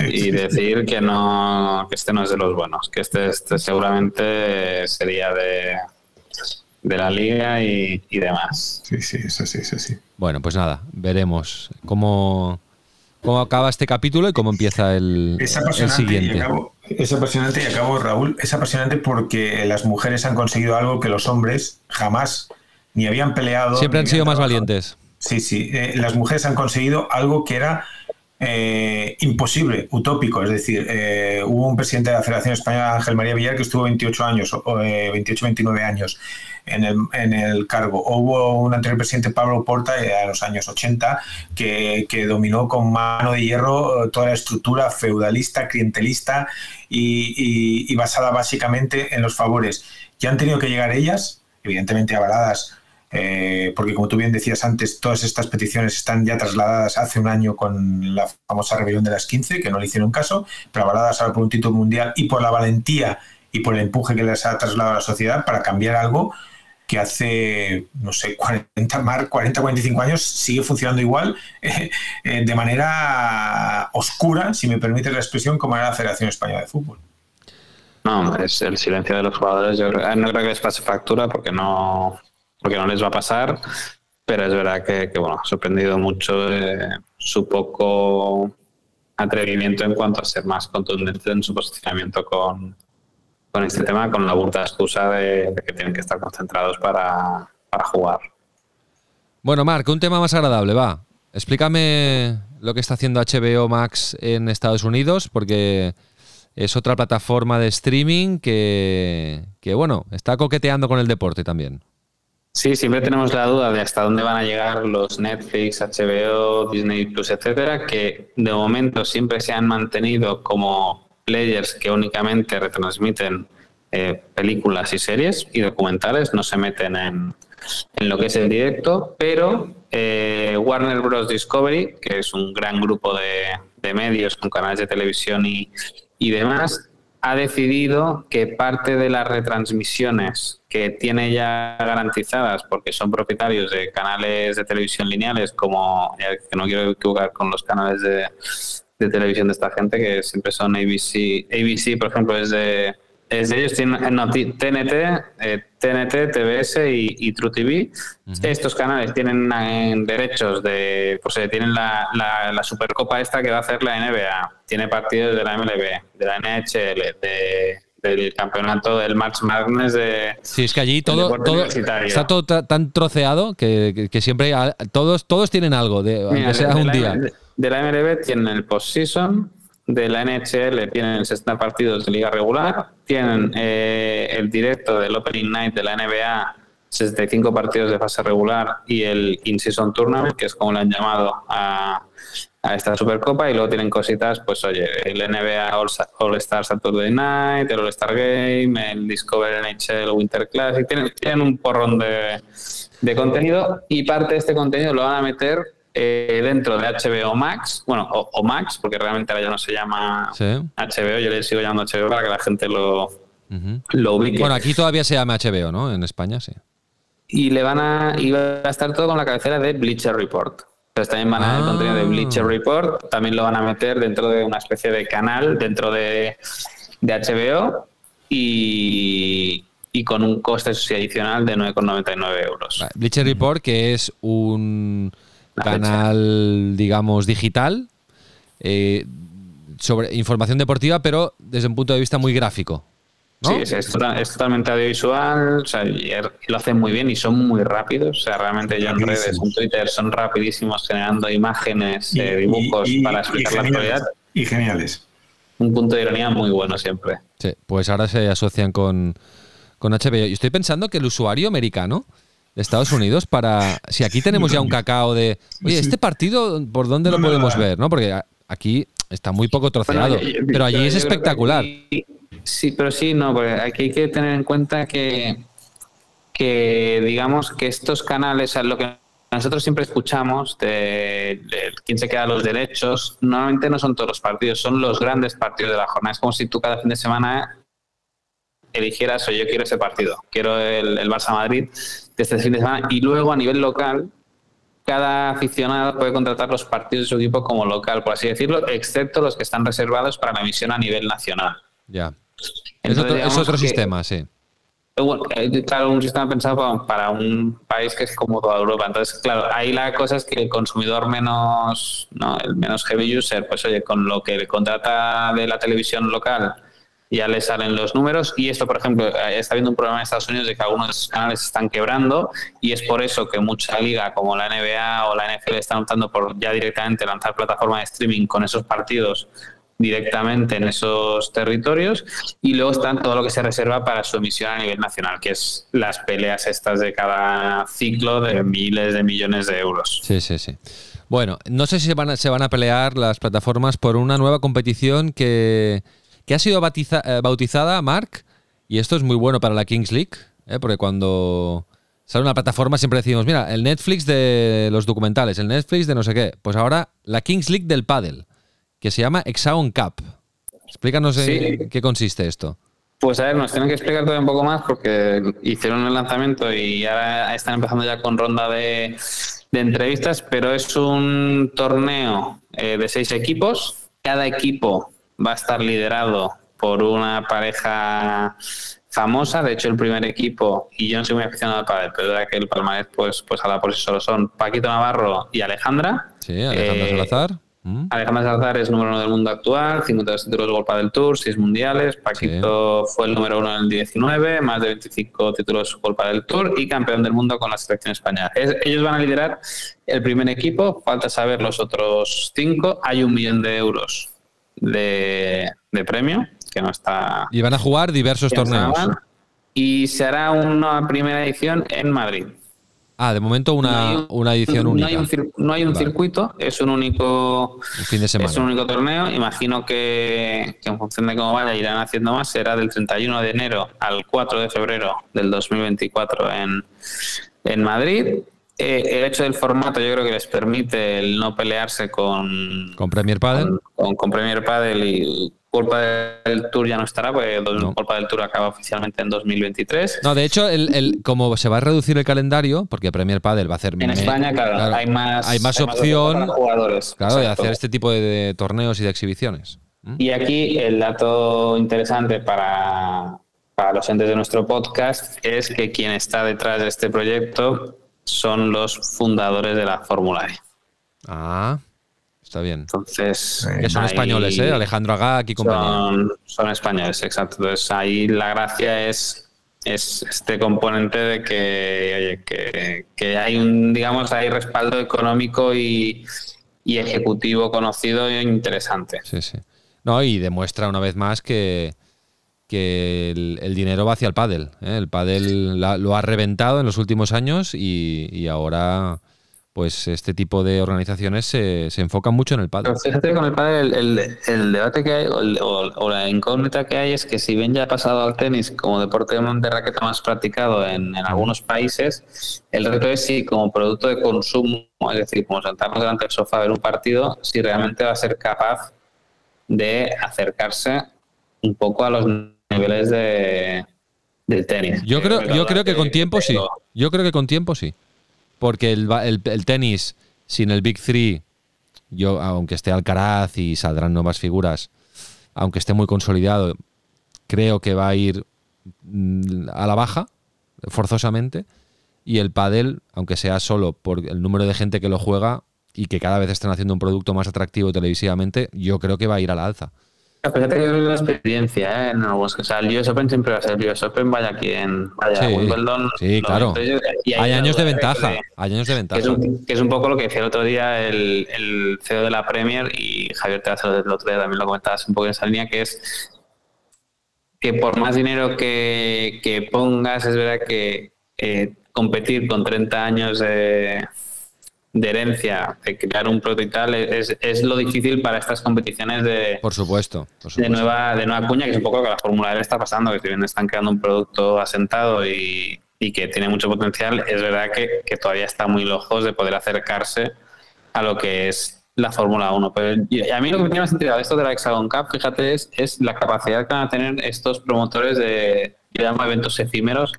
y decir que no, que este no es de los buenos, que este, este seguramente sería de de la liga y, y demás. Sí, sí, eso sí, eso sí. Bueno, pues nada, veremos cómo cómo acaba este capítulo y cómo empieza el, siguiente. es apasionante y acabo, Raúl, es apasionante porque las mujeres han conseguido algo que los hombres jamás ni habían peleado. Siempre han sido más valientes. Sí, sí. Eh, las mujeres han conseguido algo que era eh, imposible, utópico. Es decir, eh, hubo un presidente de la Federación Española, Ángel María Villar, que estuvo 28 años, 28, 29 años en el, en el cargo. Hubo un anterior presidente, Pablo Porta, a los años 80, que, que dominó con mano de hierro toda la estructura feudalista, clientelista y, y, basada básicamente en los favores. Y han tenido que llegar ellas, evidentemente avaladas eh, porque como tú bien decías antes, todas estas peticiones están ya trasladadas hace un año con la famosa rebelión de las 15, que no le hicieron caso, pero avaladas ahora por un título mundial y por la valentía y por el empuje que les ha trasladado a la sociedad para cambiar algo que hace, no sé, 40, 40 45 años sigue funcionando igual, eh, de manera oscura, si me permite la expresión, como era la Federación Española de Fútbol. No, es el silencio de los jugadores. Yo no creo que les pase factura porque no, porque no les va a pasar. pero es verdad que, bueno, ha sorprendido mucho eh, su poco atrevimiento en cuanto a ser más contundente en su posicionamiento con, con este tema, con la burda excusa de, que tienen que estar concentrados para, para jugar. Bueno, Marc, un tema más agradable, va. Explícame lo que está haciendo HBO Max en Estados Unidos, porque es otra plataforma de streaming que, que, bueno, está coqueteando con el deporte también. Sí, siempre tenemos la duda de hasta dónde van a llegar los Netflix, HBO, Disney Plus, etcétera, que de momento siempre se han mantenido como players que únicamente retransmiten eh, películas y series y documentales, no se meten en, en lo que es el directo, pero eh, Warner Bros. Discovery, que es un gran grupo de, de medios con canales de televisión y, y demás, ha decidido que parte de las retransmisiones que tiene ya garantizadas, porque son propietarios de canales de televisión lineales, como, que no quiero equivocar con los canales de, de televisión de esta gente, que siempre son ABC. ABC, por ejemplo, es de es ellos tienen no, TNT, eh, TNT, TBS y, True TV. Estos canales tienen eh, derechos de, pues eh, tienen la, la, Supercopa esta que va a hacer la NBA, tiene partidos de la MLB, de la NHL, de, del campeonato del March Madness de Sí, es que allí todo, todo está todo tan troceado que, que, siempre todos todos tienen algo de aunque sea un día. De la MLB tienen el postseason de la NHL tienen 60 partidos de liga regular, tienen eh, el directo del Opening Night de la NBA, 65 partidos de fase regular y el In-Season Tournament, que es como le han llamado a, a, esta Supercopa, y luego tienen cositas, pues oye, el NBA All, Star Saturday Night, el All Star Game, el Discover NHL Winter Classic, tienen, tienen un porrón de, de contenido y parte de este contenido lo van a meter eh, dentro de HBO Max, bueno, o, Max, porque realmente ahora ya no se llama HBO, yo le sigo llamando HBO para que la gente lo, lo ubique. Bueno, aquí todavía se llama HBO, ¿no? En España, sí. Y le van a, y va a estar todo con la cabecera de Bleacher Report. Entonces también van a el contenido de Bleacher ah. Report, también lo van a meter dentro de una especie de canal dentro de, de HBO y, y con un coste adicional de 9,99 euros. Bleacher Report, que es un canal, digamos, digital, eh, sobre información deportiva, pero desde un punto de vista muy gráfico. Sí, es, totalmente audiovisual, o sea, lo hacen muy bien y son muy rápidos. O sea, realmente yo en redes, en Twitter, son rapidísimos generando imágenes, eh, dibujos para explicar la actualidad. Y geniales. Un punto de ironía muy bueno siempre. Sí, pues ahora se asocian con, con HBO. Y estoy pensando que el usuario americano de Estados Unidos para si aquí tenemos ya un cacao de oye este partido por dónde lo podemos ver no porque aquí está muy poco troceado pero allí es espectacular. sí pero sí no porque aquí hay que tener en cuenta que que digamos que estos canales lo que nosotros siempre escuchamos de, de, quién se queda los derechos normalmente no son todos los partidos son los grandes partidos de la jornada. Es como si tú cada fin de semana eligieras o yo quiero ese partido quiero el, el Barça Madrid este fin de semana. Y luego a nivel local, cada aficionado puede contratar los partidos de su equipo como local, por así decirlo, excepto los que están reservados para la emisión a nivel nacional. Ya. es otro, sistema, sí. Eh, claro, un sistema pensado para, un país que es como toda Europa. Entonces, claro, ahí la cosa es que el consumidor menos, no, el menos heavy user, pues oye, con lo que contrata de la televisión local ya le salen los números. Y esto, por ejemplo, eh, está habiendo un problema en Estados Unidos de que algunos canales están quebrando y es por eso que mucha liga como la NBA o la NFL están optando por ya directamente lanzar plataforma de streaming con esos partidos directamente en esos territorios y luego están todo lo que se reserva para su emisión a nivel nacional, que es las peleas estas de cada ciclo de miles de millones de euros. Sí, sí, sí. Bueno, no sé si van a, se van a pelear las plataformas por una nueva competición que, que ha sido eh, bautizada, Mark, y esto es muy bueno para la Kings League, ¿eh? porque cuando sale una plataforma siempre decimos, mira, el Netflix de los documentales, el Netflix de no sé qué. Pues ahora la Kings League del Paddle, que se llama Hexagon Cup. Explícanos en qué consiste esto. Pues a ver, nos tienen que explicar todo un poco más porque hicieron el lanzamiento y ahora están empezando ya con ronda de, entrevistas, pero es un torneo eh, de seis equipos. Cada equipo va a estar liderado por una pareja famosa. De hecho, el primer equipo, y yo no soy muy aficionado al pádel, pero verdad que el palmarés pues, pues habla por sí solo, son Paquito Navarro y Alejandra. Sí, Alejandra Eh, Salazar. Mm. Alejandra Salazar es número uno del mundo actual, 52 títulos de Golpa del Tour, 6 mundiales. Paquito fue el número uno en el 19, más de 25 títulos Golpa del Tour y campeón del mundo con la selección española. Es- ellos van a liderar el primer equipo, falta saber los otros cinco. Hay un millón de euros de, de premio, que no está. Y van a jugar diversos torneos. Y se hará una primera edición en Madrid. Ah, de momento una, No hay un- una edición no única. Hay un, cir- no hay un Vale. circuito, es un único Un fin de semana. es un único torneo. Imagino que, que en función de cómo vaya irán haciendo más. Será del 31 de enero al 4 de febrero del 2024 en, en Madrid. Eh, el hecho del formato yo creo que les permite el no pelearse con, Con Premier Padel. con, con- con Premier Padel y Culpa del Tour ya no estará, porque No. Culpa del Tour acaba oficialmente en 2023. No, de hecho, el, el- como se va a reducir el calendario, porque Premier Padel va a hacer... En me- España, claro, hay más, hay más opción para jugadores. claro, de hacer este tipo de, de torneos y de exhibiciones. ¿Mm? Y aquí el dato interesante para, para los entes de nuestro podcast es que quien está detrás de este proyecto son los fundadores de la Fórmula E. Ah, está bien. Entonces, Que son españoles, ¿eh? Alejandro Agag y compañía. Son, son españoles, exacto. Entonces ahí la gracia es, es este componente de que, oye, que, que hay un, digamos, hay respaldo económico y, y ejecutivo conocido e interesante. Sí, sí. No, y demuestra una vez más que, que el, dinero va hacia el pádel. ¿eh? El pádel la- lo ha reventado en los últimos años y, ahora pues este tipo de organizaciones se, se enfocan mucho en el pádel. Pero fíjate con el padre, el, debate que hay o, o- o la incógnita que hay es que si bien ya ha pasado al tenis como deporte de raqueta más practicado en, en algunos países, el reto es si como producto de consumo, es decir, como sentarnos delante del sofá a ver un partido, si realmente va a ser capaz de acercarse un poco a los niveles de, del tenis. Yo creo, Que yo creo que con tiempo sí. Yo creo que con tiempo sí. Porque el, el- el tenis sin el Big Three, yo, aunque esté Alcaraz y saldrán nuevas figuras, aunque esté muy consolidado, creo que va a ir mm, a la baja, forzosamente. Y el pádel, aunque sea solo por el número de gente que lo juega y que cada vez están haciendo un producto más atractivo televisivamente, yo creo que va a ir a la alza. Fíjate que es una experiencia, ¿eh? En algunos. O sea, el US Open siempre va a ser el US Open, vaya quien vaya Sí, Wimbledon. sí, claro. yo, y Hay la años de ¿eh? ventaja. Que- Hay años de Que ventaja. es, un, que es un poco lo que decía el otro día el, el CEO de la Premier y Javier Teatro el otro día también lo comentabas un poco en esa línea, que es que por más dinero que, que pongas, es verdad que eh, competir con 30 años de, de herencia, de crear un producto y tal, es, es lo difícil para estas competiciones de, Por supuesto. por de nueva, de nueva cuña, que es un poco lo que la Fórmula E está pasando, que si bien están creando un producto asentado y, y que tiene mucho potencial, es verdad que, que todavía está muy lejos de poder acercarse a lo que es la Fórmula 1. Pero y a mí lo que me tiene más intrigado de esto de la Hexagon Cup, fíjate, es, es la capacidad que van a tener estos promotores de, llamo eventos efímeros,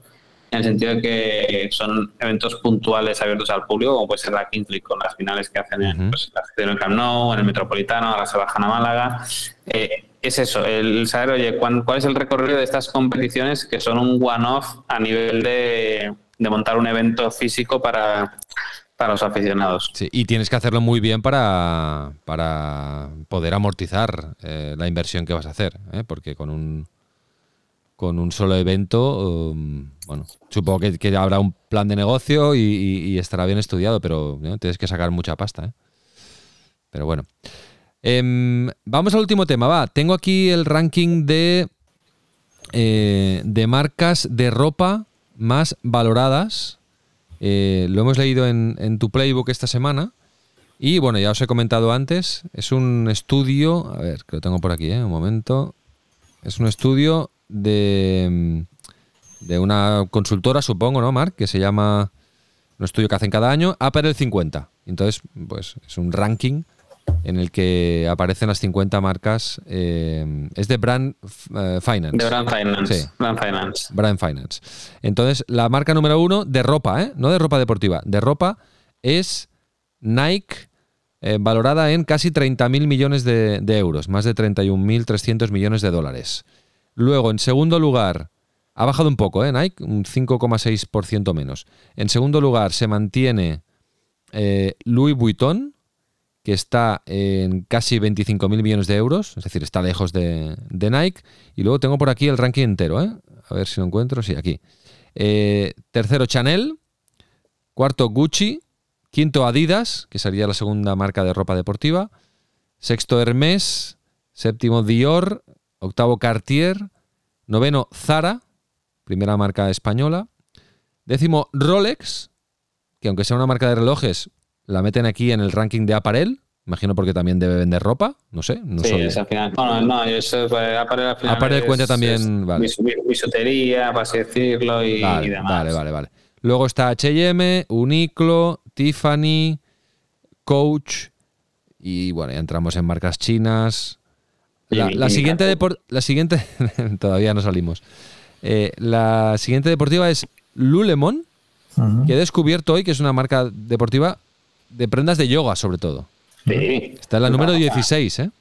en el sentido de que son eventos puntuales abiertos al público, como puede ser la Kings League con las finales que hacen en, Ujú. pues, la en el Camp Nou, en el Metropolitano, ahora se bajan a Málaga. Eh, es eso, el saber, oye, ¿cuán- ¿cuál es el recorrido de estas competiciones que son un one-off a nivel de, de montar un evento físico para, para los aficionados? Sí, y tienes que hacerlo muy bien para, para poder amortizar eh, la inversión que vas a hacer, ¿eh? porque con un con un solo evento, um, bueno, supongo que, habrá un plan de negocio y, estará bien estudiado, pero tienes que sacar mucha pasta. ¿eh? Pero bueno. Em, vamos al último tema, va. Tengo aquí el ranking de, eh, de marcas de ropa más valoradas. Eh, lo hemos leído en, tu playbook esta semana. Y bueno, ya os he comentado antes, es un estudio, a ver, que lo tengo por aquí, un momento. Es un estudio de, mm, de una consultora, supongo, ¿no, Marc? Que se llama, un estudio que hacen cada año, Apparel 50. Entonces, pues es un ranking en el que aparecen las 50 marcas. eh, es de Brand eh, Finance. De Brand Finance. Sí. Brand Finance. Brand Finance. Entonces, la marca número uno de ropa, ¿eh? no de ropa deportiva, de ropa es Nike, eh, valorada en casi 30.000 millones de, de euros, más de 31.300 millones de dólares. Luego, en segundo lugar, ha bajado un poco, ¿eh? Nike, un 5,6% menos. En segundo lugar se mantiene eh, Louis Vuitton, que está en casi 25.000 millones de euros, es decir, está lejos de, Nike. Y luego tengo por aquí el ranking entero, ¿eh? A ver si lo encuentro, sí, aquí. Eh, tercero Chanel, cuarto Gucci, quinto Adidas, que sería la segunda marca de ropa deportiva, sexto Hermès, séptimo Dior, octavo Cartier, noveno Zara, primera marca española, décimo Rolex, que aunque sea una marca de relojes, la meten aquí en el ranking de Apparel, Imagino porque también debe vender ropa, no sé. No sí, es al final. No, no, eso pues, Apparel al final. Apparel cuenta también. vale. Bisutería, para así decirlo, y, vale, y, demás. Vale, vale, vale. Luego está HM, Uniqlo, Tiffany, Coach. Y bueno, ya entramos en marcas chinas. La, la siguiente depor la siguiente. todavía no salimos. Eh, la siguiente deportiva es Lulemon, uh -huh. que he descubierto hoy que es una marca deportiva de prendas de yoga, sobre todo. Sí. Está en la número 16, ¿eh?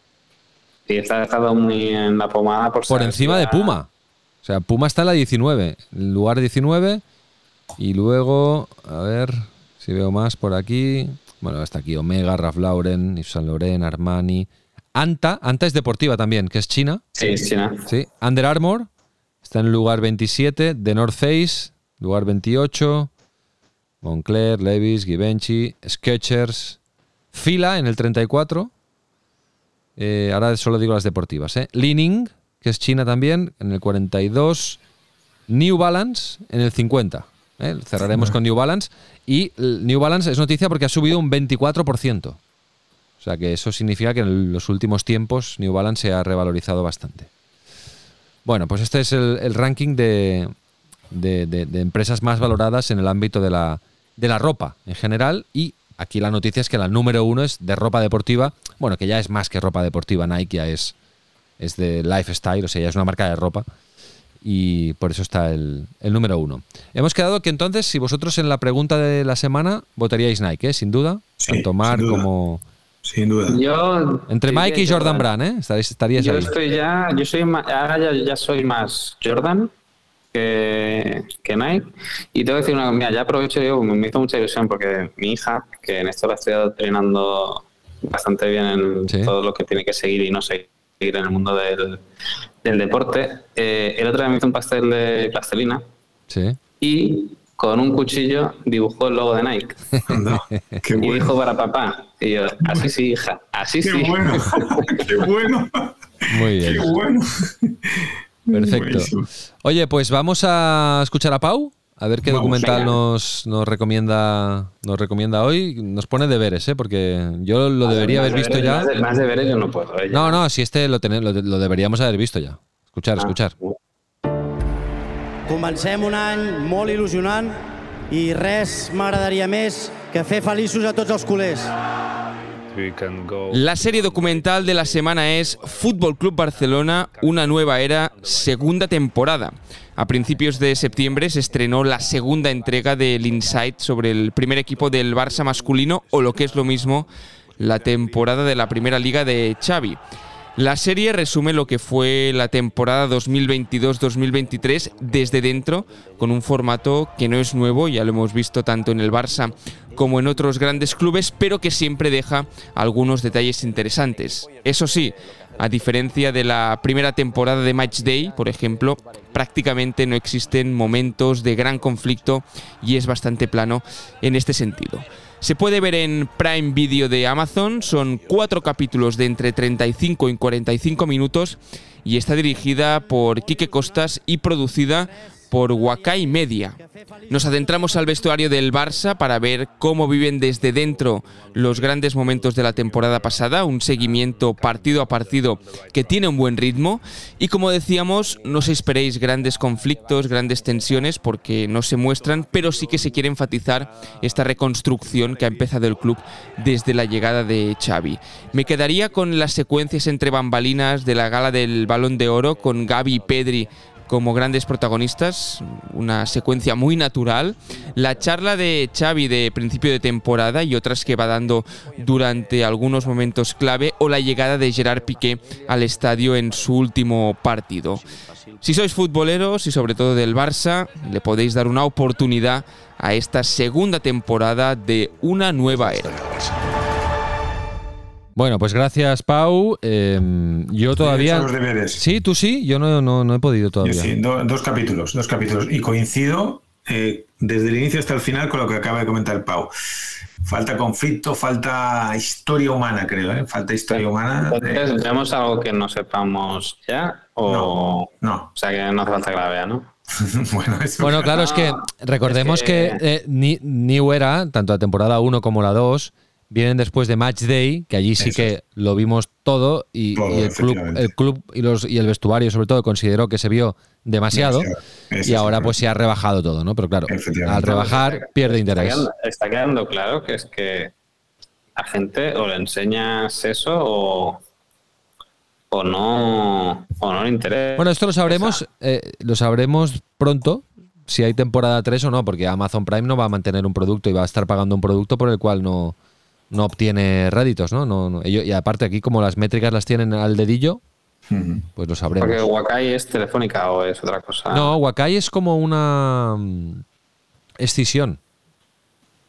Sí, está dejado muy en la pomada. Por, por encima de Puma. O sea, Puma está en la 19, el lugar 19. Y luego, a ver si veo más por aquí. Bueno, está aquí Omega, Ralph Lauren, Yves Saint Laurent, Armani. Anta, Anta es deportiva también, que es China. Sí, es China. Sí. Under Armour está en el lugar 27. The North Face, lugar 28. Moncler, Levis, Givenchy, Skechers, Fila en el 34. Eh, ahora solo digo las deportivas. ¿eh? Lining, que es China también, en el 42. New Balance en el 50. ¿eh? Cerraremos sí. con New Balance. Y New Balance es noticia porque ha subido un 24%. O sea que eso significa que en los últimos tiempos New Balance se ha revalorizado bastante. Bueno, pues este es el, el ranking de, de, de, de, empresas más valoradas en el ámbito de la, de la ropa en general. Y aquí la noticia es que la número uno es de ropa deportiva, bueno, que ya es más que ropa deportiva, Nike ya es, es de lifestyle, o sea, ya es una marca de ropa. Y por eso está el, el, número uno. Hemos quedado que entonces, si vosotros en la pregunta de la semana votaríais Nike, ¿eh? sin duda, sí, tanto Mar como... Sin duda. Yo Entre Mike y Jordan Brand, ¿eh? Estaríais, estaríais yo ahí. estoy ya, yo soy más, ahora ya, ya soy más Jordan que, que, Nike. Y tengo que decir una mira, ya aprovecho, yo, me hizo mucha ilusión porque mi hija, que en esto la estoy entrenando bastante bien en ¿Sí? todo lo que tiene que seguir y no seguir en el mundo del, del deporte, eh, el otro día me hizo un pastel de plastelina ¿Sí? y con un cuchillo dibujó el logo de Nike. No, qué bueno. Y dijo para papá. Y yo, así sí, hija, así qué sí. Bueno, qué bueno. Muy bien. Qué bueno. Perfecto. Oye, pues vamos a escuchar a Pau. A ver qué vamos, documental nos, nos, recomienda nos recomienda hoy. Nos pone deberes, ¿eh? porque yo lo debería haber visto deberes, ya. Más, de, más deberes yo no puedo. ¿eh? No, no, si este lo, ten, lo, lo, deberíamos haber visto ya. Escuchar, ah. escuchar. Comencem un any molt il·lusionant i res m'agradaria més que fer feliços a tots els culers. La serie documental de la semana es Fútbol Club Barcelona, una nueva era, segunda temporada. A principios de septiembre se estrenó la segunda entrega del Insight sobre el primer equipo del Barça masculino o lo que es lo mismo, la temporada de la primera liga de Xavi. La serie resume lo que fue la temporada 2022-2023 desde dentro, con un formato que no es nuevo, ya lo hemos visto tanto en el Barça como en otros grandes clubes, pero que siempre deja algunos detalles interesantes. Eso sí, a diferencia de la primera temporada de Match Day, por ejemplo, prácticamente no existen momentos de gran conflicto y es bastante plano en este sentido. Se puede ver en Prime Video de Amazon, son cuatro capítulos de entre 35 y 45 minutos y está dirigida por Quique Costas y producida por Wakai Media. Nos adentramos al vestuario del Barça para ver cómo viven desde dentro los grandes momentos de la temporada pasada, un seguimiento partido a partido que tiene un buen ritmo y como decíamos, no os esperéis grandes conflictos, grandes tensiones porque no se muestran, pero sí que se quiere enfatizar esta reconstrucción que ha empezado el club desde la llegada de Xavi. Me quedaría con las secuencias entre bambalinas de la gala del Balón de Oro con Gaby y Pedri como grandes protagonistas, una secuencia muy natural, la charla de Xavi de principio de temporada y otras que va dando durante algunos momentos clave o la llegada de Gerard Piqué al estadio en su último partido. Si sois futboleros y sobre todo del Barça, le podéis dar una oportunidad a esta segunda temporada de una nueva era. Bueno, pues gracias, Pau. Eh, yo todavía. los deberes. Sí, tú sí. Yo no, no, no he podido Yo todavía. sí, do- dos capítulos, dos capítulos. Y coincido eh, desde el inicio hasta el final con lo que acaba de comentar Pau. Falta conflicto, falta historia humana, creo. ¿eh? Falta historia humana. Entonces, ¿vemos algo que no sepamos ya? O, no. o sea, que no hace falta que la vea, ¿no? bueno, eso- Bueno, claro, es que recordemos es que, que- eh, Ni- New Era, tanto la temporada 1 como la 2, vienen después de Match Day, que allí sí Eso que lo vimos todo y, Todo, y el club, el club y, los, y el vestuario sobre todo consideró que se vio demasiado, y ahora pues se ha rebajado todo, ¿no? Pero claro, al rebajar pierde Está interés. quedando, está quedando claro que es que a gente o le enseñas eso o, o no o no le interesa. Bueno, esto lo sabremos, eh, lo sabremos pronto, si hay temporada 3 o no, porque Amazon Prime no va a mantener un producto y va a estar pagando un producto por el cual no, no obtiene réditos, ¿no? No, no. Ello- y aparte aquí, como las métricas las tienen al dedillo, pues lo sabremos. Porque Wakai es telefónica o es otra cosa. No, Wakai es como una mm, escisión.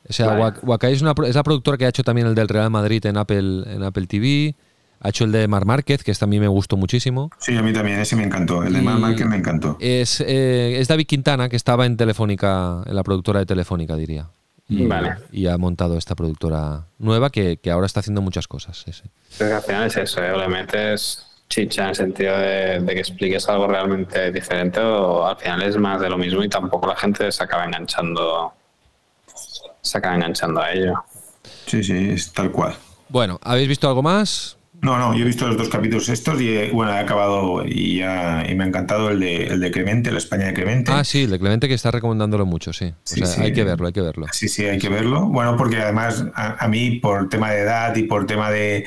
O sea, Vale. Wak- Wakai es, una, es la productora que ha hecho también el del Real Madrid en Apple, en Apple TV. Ha hecho el de Mar Márquez, que también me gustó muchísimo. Sí, a mí también, ese me encantó. El de Y- Mar Márquez me encantó. Es, eh, es David Quintana, que estaba en Telefónica, en la productora de Telefónica, diría. Y, Vale. y ha montado esta productora nueva que, que ahora está haciendo muchas cosas. sí, sí. Es que al final es eso, ¿eh? o le metes chicha en el sentido de, de que expliques algo realmente diferente o al final es más de lo mismo y tampoco la gente se acaba enganchando se acaba enganchando a ello. Sí, sí, es tal cual. Bueno, ¿habéis visto algo más? No, no, yo he visto los dos capítulos estos y bueno, he acabado y, ya, y me ha encantado el de, el de Clemente, la España de Clemente. Ah, sí, el de Clemente que está recomendándolo mucho, sí. O Sí, sea, sí. hay que verlo, hay que verlo. Sí, sí, hay que verlo. Bueno, porque además a, a mí, por tema de edad y por tema de,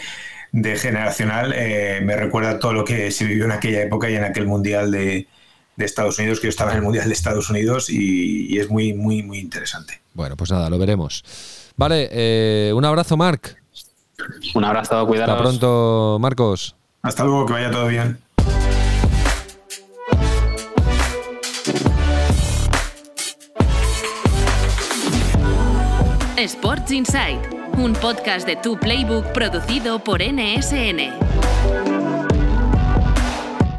de generacional, eh, me recuerda todo lo que se vivió en aquella época y en aquel mundial de, de Estados Unidos, que yo estaba en el mundial de Estados Unidos y, y es muy, muy, muy interesante. Bueno, pues nada, lo veremos. Vale, eh, un abrazo, Marc. Un abrazo, cuidaros. Hasta pronto, Marcos. Hasta luego, que vaya todo bien. Sports Insight, un podcast de Tu Playbook producido por NSN.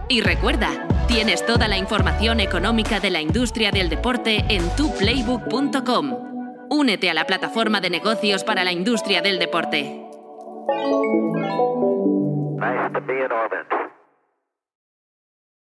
Y recuerda, tienes toda la información económica de la industria del deporte en tuplaybook.com. Únete a la plataforma de negocios para la industria del deporte. Nice to be in orbit.